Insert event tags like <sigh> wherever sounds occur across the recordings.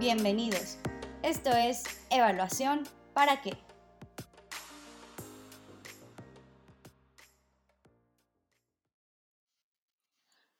Bienvenidos. Esto es Evaluación para qué.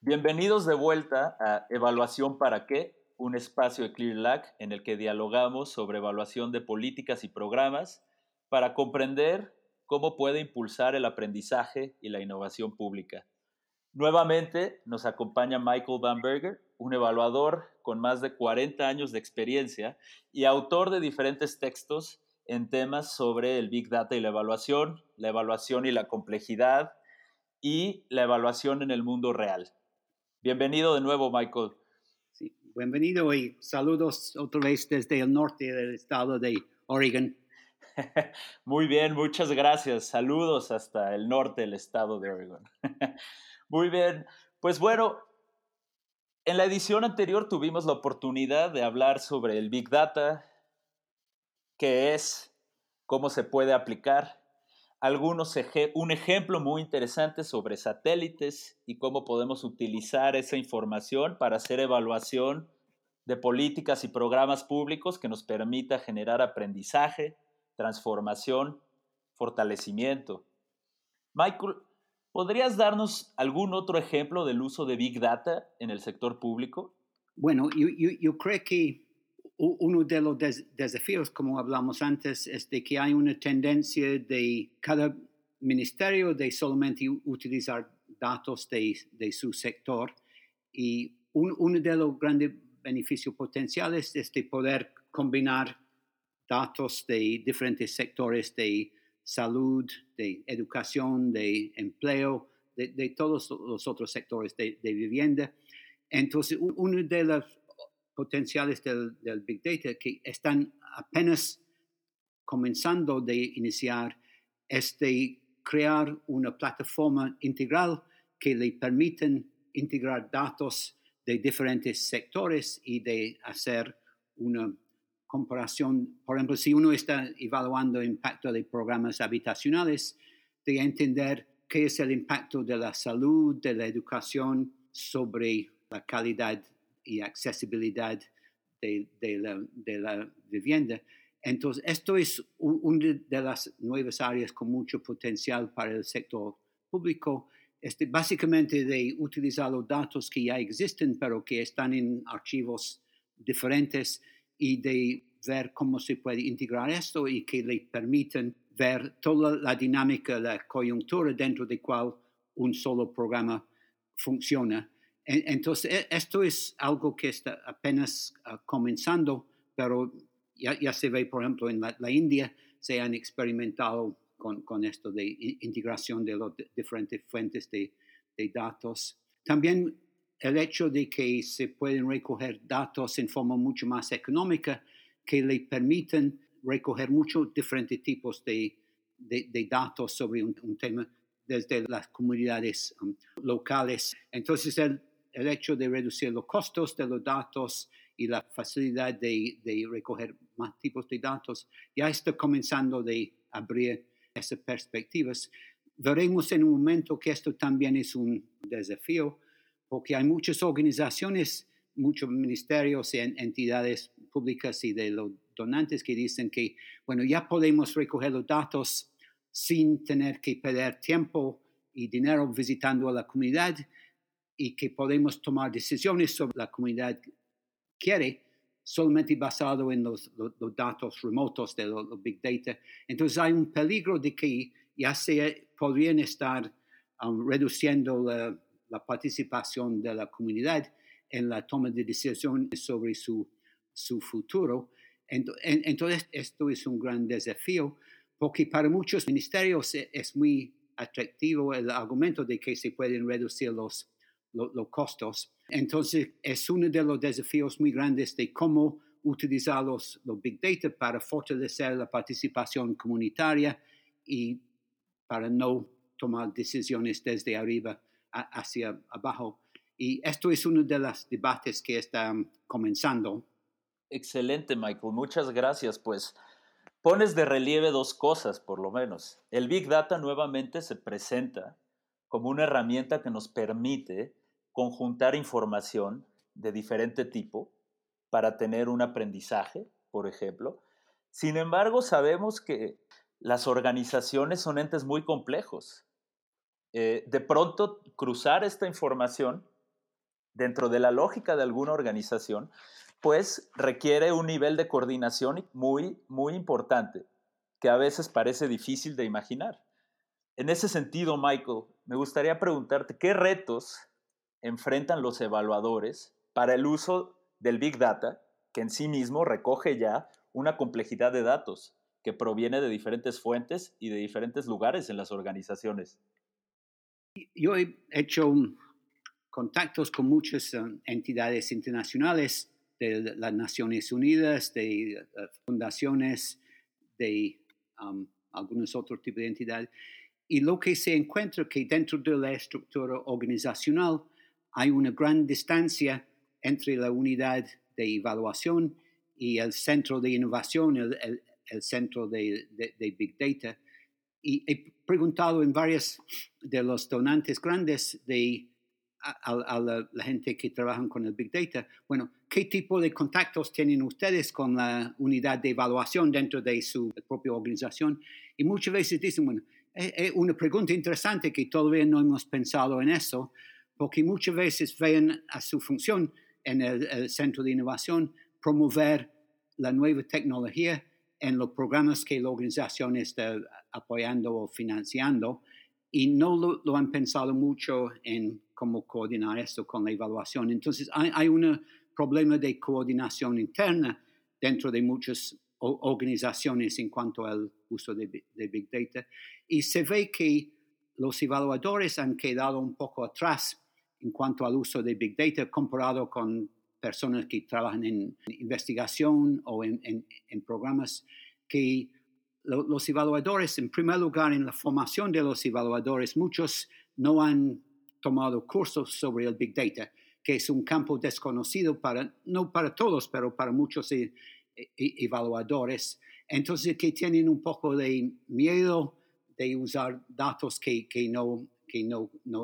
Bienvenidos de vuelta a Evaluación para qué, un espacio de ClearLac en el que dialogamos sobre evaluación de políticas y programas para comprender cómo puede impulsar el aprendizaje y la innovación pública. Nuevamente nos acompaña Michael Van un evaluador con más de 40 años de experiencia y autor de diferentes textos en temas sobre el Big Data y la evaluación, la evaluación y la complejidad y la evaluación en el mundo real. Bienvenido de nuevo, Michael. Sí, bienvenido y saludos otra vez desde el norte del estado de Oregon. <laughs> Muy bien, muchas gracias. Saludos hasta el norte del estado de Oregon. <laughs> Muy bien, pues bueno, en la edición anterior tuvimos la oportunidad de hablar sobre el Big Data, qué es, cómo se puede aplicar, algunos un ejemplo muy interesante sobre satélites y cómo podemos utilizar esa información para hacer evaluación de políticas y programas públicos que nos permita generar aprendizaje, transformación, fortalecimiento. Michael, ¿podrías darnos algún otro ejemplo del uso de Big Data en el sector público? Bueno, yo, creo que uno de los desafíos, como hablamos antes, es de que hay una tendencia de cada ministerio de solamente utilizar datos de, su sector y uno de los grandes beneficios potenciales es de poder combinar datos de diferentes sectores de salud, de educación, de empleo, de, todos los otros sectores de, vivienda. Entonces, uno de los potenciales del, Big Data que están apenas comenzando de iniciar es de crear una plataforma integral que le permiten integrar datos de diferentes sectores y de hacer una comparación, por ejemplo, si uno está evaluando el impacto de programas habitacionales, de entender qué es el impacto de la salud, de la educación sobre la calidad y accesibilidad de, la, vivienda. Entonces, esto es una de las nuevas áreas con mucho potencial para el sector público. Este, básicamente de utilizar los datos que ya existen, pero que están en archivos diferentes y de ver cómo se puede integrar esto y que le permiten ver toda la dinámica, la coyuntura dentro de cual un solo programa funciona. Entonces, e, esto es algo que está apenas ah, comenzando, pero ya, se ve, por ejemplo, en la, India se han experimentado con, con, esto de integración de las diferentes fuentes de, de datos. También el hecho de que se pueden recoger datos en forma mucho más económica que le permiten recoger muchos diferentes tipos de, de, datos sobre un, tema desde las comunidades um, locales. Entonces, el, el, hecho de reducir los costos de los datos y la facilidad de, de recoger más tipos de datos ya está comenzando de abrir esas perspectivas. Veremos en un momento que esto también es un desafío porque hay muchas organizaciones, muchos ministerios y entidades públicas y de los donantes que dicen que, bueno, ya podemos recoger los datos sin tener que perder tiempo y dinero visitando a la comunidad y que podemos tomar decisiones sobre la comunidad quiere solamente basado en los, datos remotos de los, big data. Entonces hay un peligro de que ya se podrían estar um, reduciendo la la participación de la comunidad en la toma de decisiones sobre su, su futuro. Entonces, esto es un gran desafío porque para muchos ministerios e, es muy atractivo el argumento de que se pueden reducir los, los, costos. Entonces, es uno de los desafíos muy grandes de cómo utilizar los, los big data para fortalecer la participación comunitaria y para no tomar decisiones desde arriba hacia abajo. Y esto es uno de los debates que están comenzando. Excelente, Michael. Muchas gracias. Pues pones de relieve dos cosas, por lo menos. El Big Data nuevamente se presenta como una herramienta que nos permite conjuntar información de diferente tipo para tener un aprendizaje, por ejemplo. Sin embargo, sabemos que las organizaciones son entes muy complejos. Eh, de pronto, cruzar esta información dentro de la lógica de alguna organización, pues requiere un nivel de coordinación muy, muy importante, que a veces parece difícil de imaginar. En ese sentido, Michael, me gustaría preguntarte qué retos enfrentan los evaluadores para el uso del Big Data, que en sí mismo recoge ya una complejidad de datos que proviene de diferentes fuentes y de diferentes lugares en las organizaciones. Yo he hecho contactos con muchas eh, entidades internacionales de las Naciones Unidas, de eh, fundaciones, de um, algunos otros tipos de entidades. Y lo que se encuentra que dentro de la estructura organizacional hay una gran distancia entre la unidad de evaluación y el centro de innovación, el, centro de, Big Data. Y he preguntado en varios de los donantes grandes de a, la, gente que trabaja con el Big Data, bueno, ¿qué tipo de contactos tienen ustedes con la unidad de evaluación dentro de su propia organización? Y muchas veces dicen, bueno, es una pregunta interesante que todavía no hemos pensado en eso, porque muchas veces ven a su función en el, centro de innovación promover la nueva tecnología en los programas que la organización está apoyando o financiando y no lo, han pensado mucho en cómo coordinar esto con la evaluación. Entonces hay, un problema de coordinación interna dentro de muchas organizaciones en cuanto al uso de, Big Data y se ve que los evaluadores han quedado un poco atrás en cuanto al uso de Big Data comparado con personas que trabajan en investigación o en, programas que los evaluadores, en primer lugar, en la formación de los evaluadores, muchos no han tomado cursos sobre el Big Data, que es un campo desconocido para, no para todos, pero para muchos e, e, evaluadores. Entonces, que tienen un poco de miedo de usar datos que, no,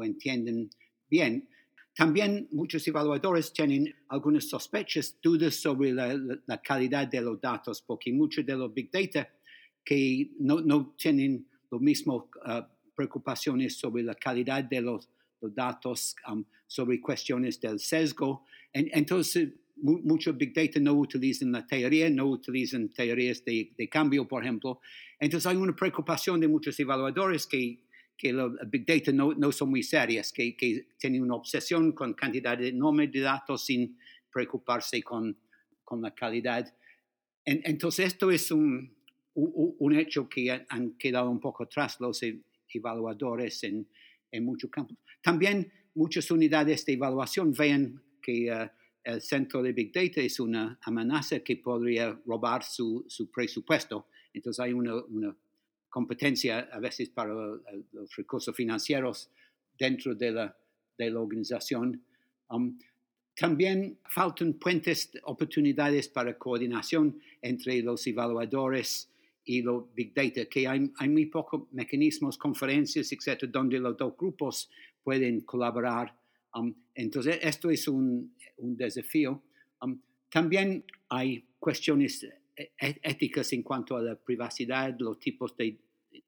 entienden bien. También muchos evaluadores tienen algunas sospechas, dudas sobre la, calidad de los datos, porque muchos de los big data que no, no tienen lo mismo uh, preocupaciones sobre la calidad de los, datos, um, sobre cuestiones del sesgo. entonces, muchos big data no utilizan la teoría, no utilizan teorías de, de cambio, por ejemplo. Entonces, hay una preocupación de muchos evaluadores que que los Big Data no, no son muy serias, que, que, tienen una obsesión con cantidad enorme de datos sin preocuparse con, con la calidad. entonces, esto es un, un, hecho que han quedado un poco atrás los e, evaluadores en, muchos campos. También muchas unidades de evaluación ven que uh, el centro de Big Data es una amenaza que podría robar su, su presupuesto. Entonces hay una, competencia a veces para los recursos financieros dentro de la, de la organización. Um, también faltan puentes, oportunidades para coordinación entre los evaluadores y los Big Data, que hay, hay muy pocos mecanismos, conferencias, etcétera, donde los dos grupos pueden colaborar. Um, entonces, esto es un, un desafío. Um, también hay cuestiones e, e, éticas en cuanto a la privacidad, los tipos de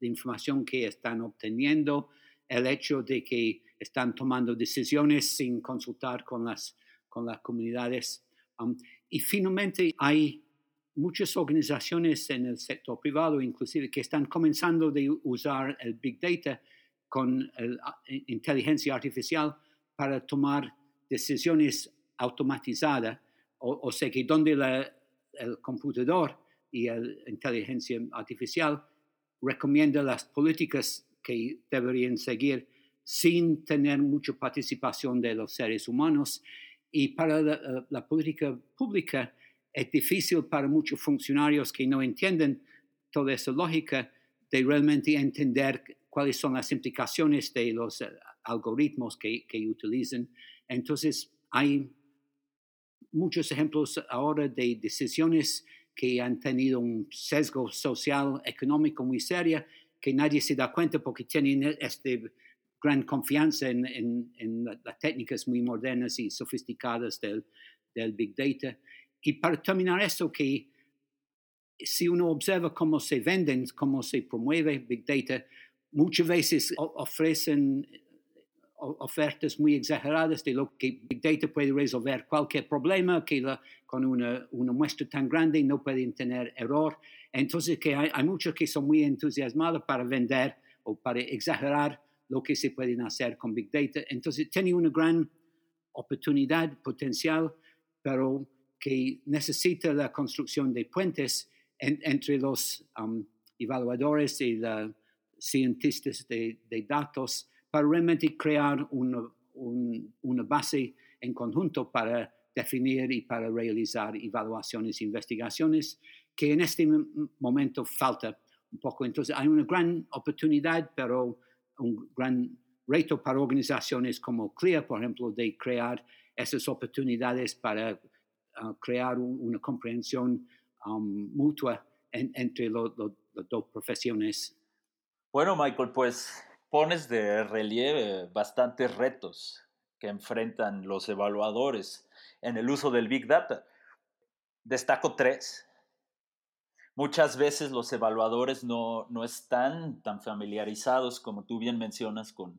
de información que están obteniendo, el hecho de que están tomando decisiones sin consultar con las, con las comunidades. Um, y finalmente hay muchas organizaciones en el sector privado, inclusive, que están comenzando a usar el Big Data con la inteligencia artificial para tomar decisiones automatizadas, o, o sea que donde el computador y la inteligencia artificial recomienda las políticas que deberían seguir sin tener mucha participación de los seres humanos. Y para la, política pública es difícil para muchos funcionarios que no entienden toda esa lógica de realmente entender cuáles son las implicaciones de los eh, algoritmos que, que utilizan. Entonces, hay muchos ejemplos ahora de decisiones que han tenido un sesgo social, económico muy serio, que nadie se da cuenta porque tienen esta gran confianza en, las técnicas muy modernas y sofisticadas del, Big Data. Y para terminar eso, que si uno observa cómo se venden, cómo se promueve Big Data, muchas veces ofrecen ofertas muy exageradas de lo que Big Data puede resolver cualquier problema, que con una, una, muestra tan grande no pueden tener error. Entonces, que hay, hay, muchos que son muy entusiasmados para vender o para exagerar lo que se puede hacer con Big Data. Entonces, tiene una gran oportunidad potencial, pero que necesita la construcción de puentes entre los um, evaluadores y los cientistas de, datos para realmente crear una, un, una base en conjunto para definir y para realizar evaluaciones e investigaciones que en este momento falta un poco. Entonces hay una gran oportunidad, pero un gran reto para organizaciones como CLIA, por ejemplo, de crear esas oportunidades para crear un, una comprensión um, mutua en, entre las dos profesiones. Bueno, Michael, pues pones de relieve bastantes retos que enfrentan los evaluadores en el uso del Big Data. Destaco tres. Muchas veces los evaluadores no, no están tan familiarizados, como tú bien mencionas, con,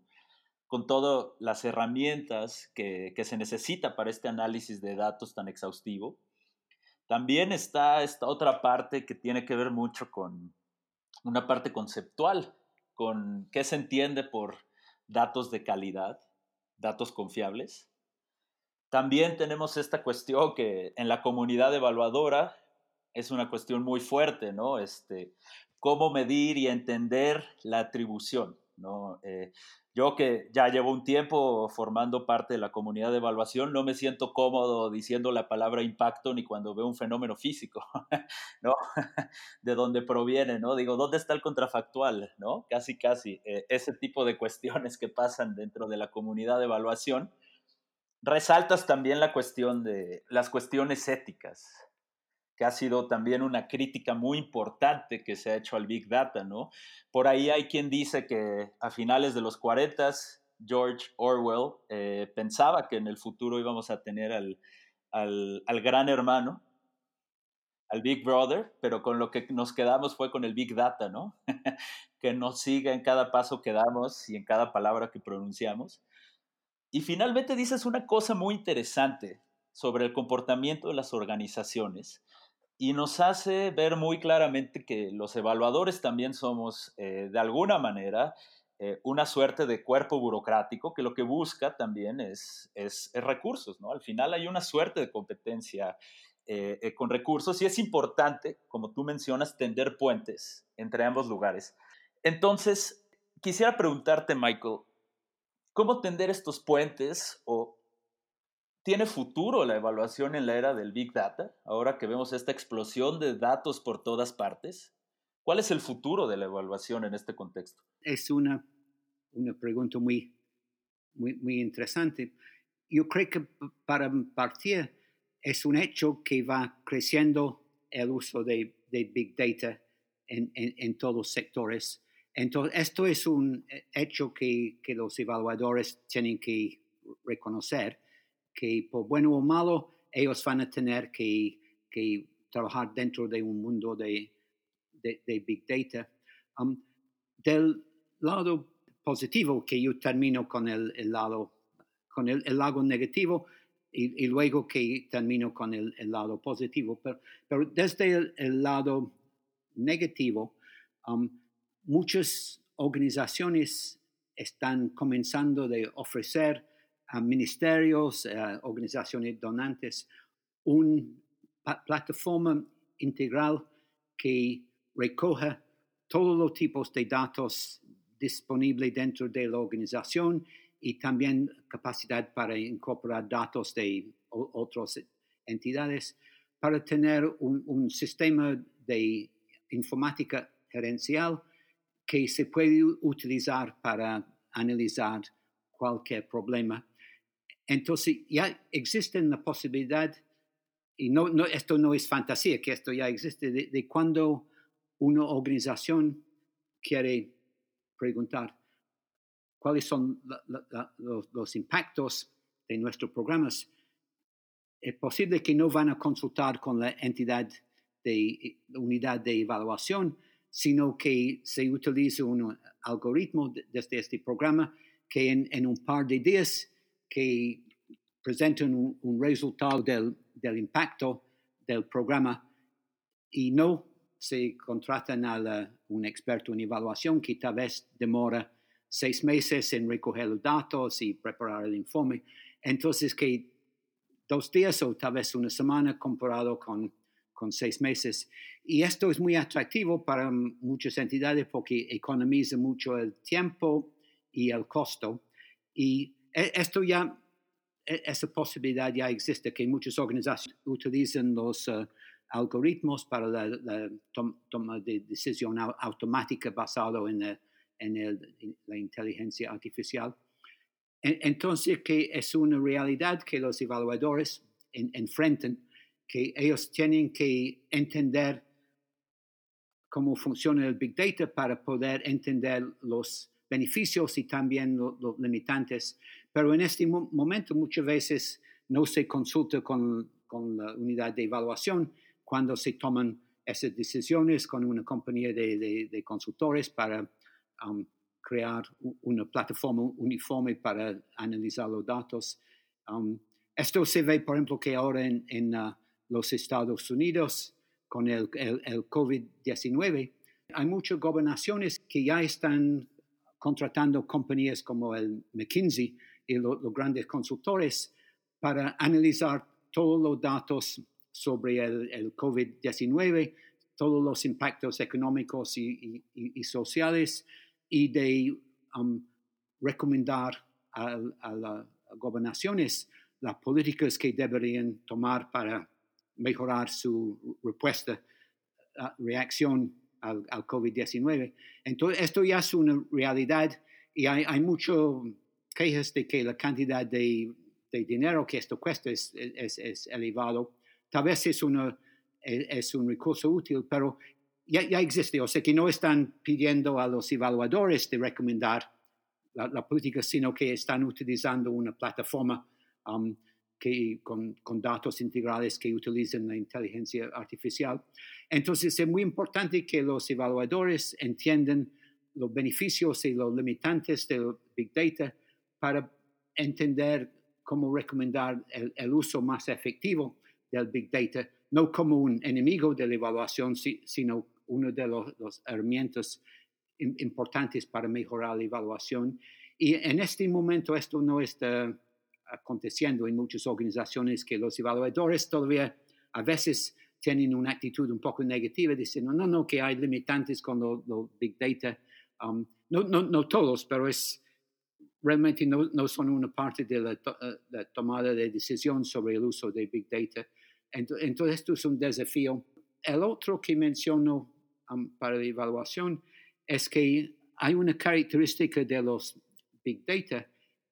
con todas las herramientas que, se necesita para este análisis de datos tan exhaustivo. También está esta otra parte que tiene que ver mucho con una parte conceptual, con qué se entiende por datos de calidad, datos confiables. También tenemos esta cuestión que en la comunidad evaluadora es una cuestión muy fuerte, ¿no? Este, cómo medir y entender la atribución, ¿no? Eh, yo que ya llevo un tiempo formando parte de la comunidad de evaluación, no me siento cómodo diciendo la palabra impacto ni cuando veo un fenómeno físico, <laughs> ¿no? <laughs> De dónde proviene, ¿no? Digo, ¿dónde está el contrafactual, ¿no? Casi, casi. Eh, ese tipo de cuestiones que pasan dentro de la comunidad de evaluación. Resaltas también la cuestión de las cuestiones éticas, que ha sido también una crítica muy importante que se ha hecho al Big Data, ¿no? Por ahí hay quien dice que a finales de los 40 George Orwell eh, pensaba que en el futuro íbamos a tener al, al, al, gran hermano, al Big Brother, pero con lo que nos quedamos fue con el Big Data, ¿no? <laughs> que nos siga en cada paso que damos y en cada palabra que pronunciamos. Y finalmente dices una cosa muy interesante sobre el comportamiento de las organizaciones y nos hace ver muy claramente que los evaluadores también somos, eh, de alguna manera, eh, una suerte de cuerpo burocrático que lo que busca también es, es, recursos, ¿no? Al final hay una suerte de competencia eh, con recursos y es importante, como tú mencionas, tender puentes entre ambos lugares. Entonces, quisiera preguntarte, Michael, ¿cómo tender estos puentes o ¿Tiene futuro la evaluación en la era del Big Data, ahora que vemos esta explosión de datos por todas partes? ¿Cuál es el futuro de la evaluación en este contexto? Es una, una pregunta muy, muy, muy interesante. Yo creo que para partir es un hecho que va creciendo el uso de, de Big Data en, en, en, todos los sectores. Entonces, esto es un hecho que, que los evaluadores tienen que reconocer que por bueno o malo ellos van a tener que, que trabajar dentro de un mundo de, de, de Big Data. Um, del lado positivo, que yo termino con el, el lado, con el, el, lado negativo y, y, luego que termino con el, el lado positivo. Pero, pero desde el, lado negativo, um, muchas organizaciones están comenzando de ofrecer a ministerios, a organizaciones donantes, una plataforma integral que recoja todos los tipos de datos disponibles dentro de la organización y también capacidad para incorporar datos de otras entidades para tener un, un sistema de informática gerencial que se puede utilizar para analizar cualquier problema entonces ya existe la posibilidad, y no, esto no es fantasía, que esto ya existe, de, cuando una organización quiere preguntar cuáles son la, la, los, impactos de nuestros programas, es posible que no van a consultar con la entidad de unidad de evaluación, sino que se utiliza un algoritmo desde este programa que en, un par de días que presentan un, resultado del, del, impacto del programa y no se contratan a un experto en evaluación que tal vez demora seis meses en recoger los datos y preparar el informe. Entonces, que dos días o tal vez una semana comparado con, con seis meses. Y esto es muy atractivo para muchas entidades porque economiza mucho el tiempo y el costo. Y esto ya, e, esa posibilidad ya existe, que muchas organizaciones utilizan los eh, algoritmos para la, toma de decisión automática basado en, en, la inteligencia artificial. Entonces, que es una realidad que los evaluadores enfrentan, que ellos tienen que entender cómo funciona el Big Data para poder entender los beneficios y también los limitantes. Pero en este momento muchas veces no se consulta con, la unidad de evaluación cuando se toman esas decisiones con una compañía de, consultores para um, crear una plataforma uniforme para analizar los datos. Um, esto se ve, por ejemplo, que ahora en, uh, los Estados Unidos, con el, el, el COVID-19, hay muchas gobernaciones que ya están contratando compañías como el McKinsey y los grandes consultores para analizar todos los datos sobre el, el COVID-19, todos los impactos económicos y, sociales y de um, recomendar a, las gobernaciones las políticas que deberían tomar para mejorar su respuesta, reacción al, COVID-19. Entonces, esto ya es una realidad y hay mucho quejas de que la cantidad de, dinero que esto cuesta es, elevado. Tal vez es, una, es un recurso útil, pero ya, ya, existe. O sea que no están pidiendo a los evaluadores de recomendar la, política, sino que están utilizando una plataforma um, que, con, con, datos integrales que utilizan la inteligencia artificial. Entonces es muy importante que los evaluadores entiendan los beneficios y los limitantes del Big Data para entender cómo recomendar el, uso más efectivo del Big Data, no como un enemigo de la evaluación, sino uno de los, herramientas importantes para mejorar la evaluación. Y en este momento esto no está aconteciendo en muchas organizaciones que los evaluadores todavía a veces tienen una actitud un poco negativa, diciendo, no, no, que hay limitantes con los big data. Um, no, no, no, todos, pero es realmente no, no son una parte de la, eh, tomada de decisión sobre el uso de big data. Entonces, esto es un desafío. El otro que menciono para la evaluación es que hay una característica de los Big Data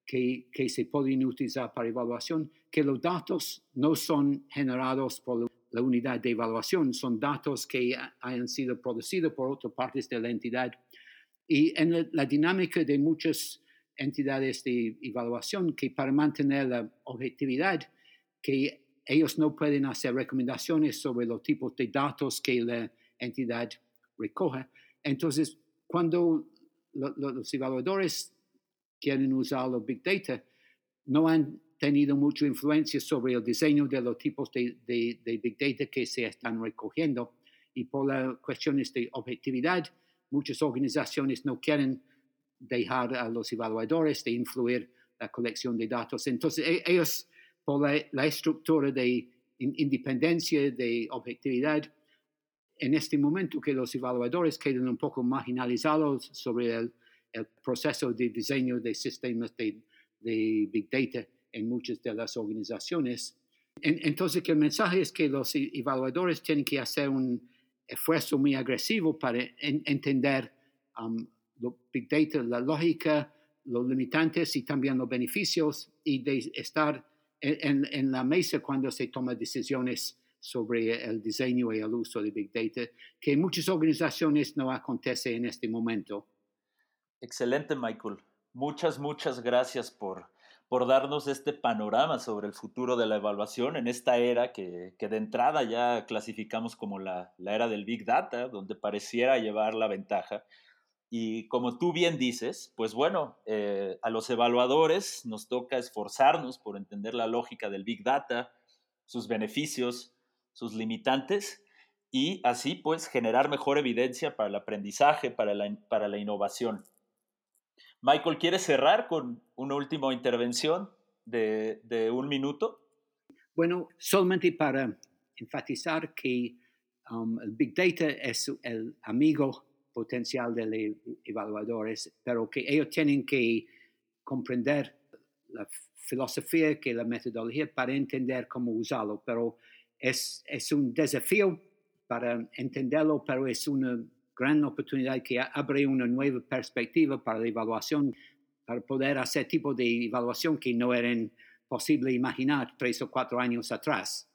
que, que, se pueden utilizar para evaluación, que los datos no son generados por la unidad de evaluación, son datos que hayan sido producidos por otras partes de la entidad. Y en la, dinámica de muchas entidades de evaluación, que para mantener la objetividad, que ellos no pueden hacer recomendaciones sobre los tipos de datos que la entidad recoge. Entonces, cuando los evaluadores quieren usar los Big Data, no han tenido mucha influencia sobre el diseño de los tipos de, Big Data que se están recogiendo. Y por las cuestiones de objetividad, muchas organizaciones no quieren dejar a los evaluadores de influir la colección de datos. Entonces, e, ellos, por la estructura de independencia, de objetividad, en este momento que los evaluadores quedan un poco marginalizados sobre el, proceso de diseño de sistemas de, Big Data en muchas de las organizaciones. entonces, que el mensaje es que los e, evaluadores tienen que hacer un esfuerzo muy agresivo para entender um, Big Data, la lógica, los limitantes y también los beneficios y de estar en, en la mesa cuando se toman decisiones sobre el diseño y el uso de Big Data, que en muchas organizaciones no acontece en este momento. Excelente, Michael. Muchas, muchas gracias por, por darnos este panorama sobre el futuro de la evaluación en esta era que, de entrada ya clasificamos como la, era del Big Data, donde pareciera llevar la ventaja. Y como tú bien dices, pues bueno, eh, a los evaluadores nos toca esforzarnos por entender la lógica del Big Data, sus beneficios, sus limitantes y así pues generar mejor evidencia para el aprendizaje, para la, para la innovación. Michael, ¿quieres cerrar con una última intervención de, un minuto? Bueno, solamente para enfatizar que um, el Big Data es el amigo potencial de los evaluadores, pero que ellos tienen que comprender la filosofía, que la metodología para entender cómo usarlo, pero es, es un desafío para entenderlo, pero es una gran oportunidad que abre una nueva perspectiva para la evaluación, para poder hacer tipo de evaluación que no eran posible imaginar tres o cuatro años atrás.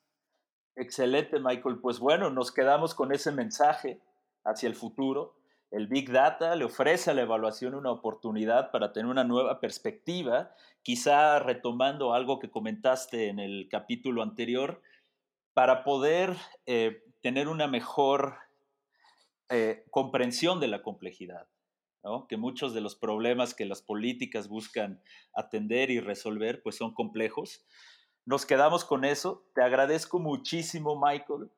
Excelente, Michael. Pues bueno, nos quedamos con ese mensaje hacia el futuro. El Big Data le ofrece a la evaluación una oportunidad para tener una nueva perspectiva, quizá retomando algo que comentaste en el capítulo anterior, para poder eh, tener una mejor eh, comprensión de la complejidad, que muchos de los problemas que las políticas buscan atender y resolver pues son complejos. Nos quedamos con eso. Te agradezco muchísimo, Michael,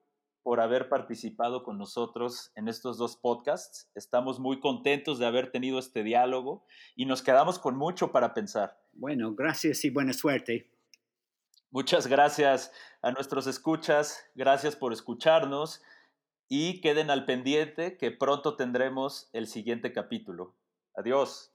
por haber participado con nosotros en estos dos podcasts. Estamos muy contentos de haber tenido este diálogo y nos quedamos con mucho para pensar. Bueno, gracias y buena suerte. Muchas gracias a nuestros escuchas, gracias por escucharnos y queden al pendiente que pronto tendremos el siguiente capítulo. Adiós.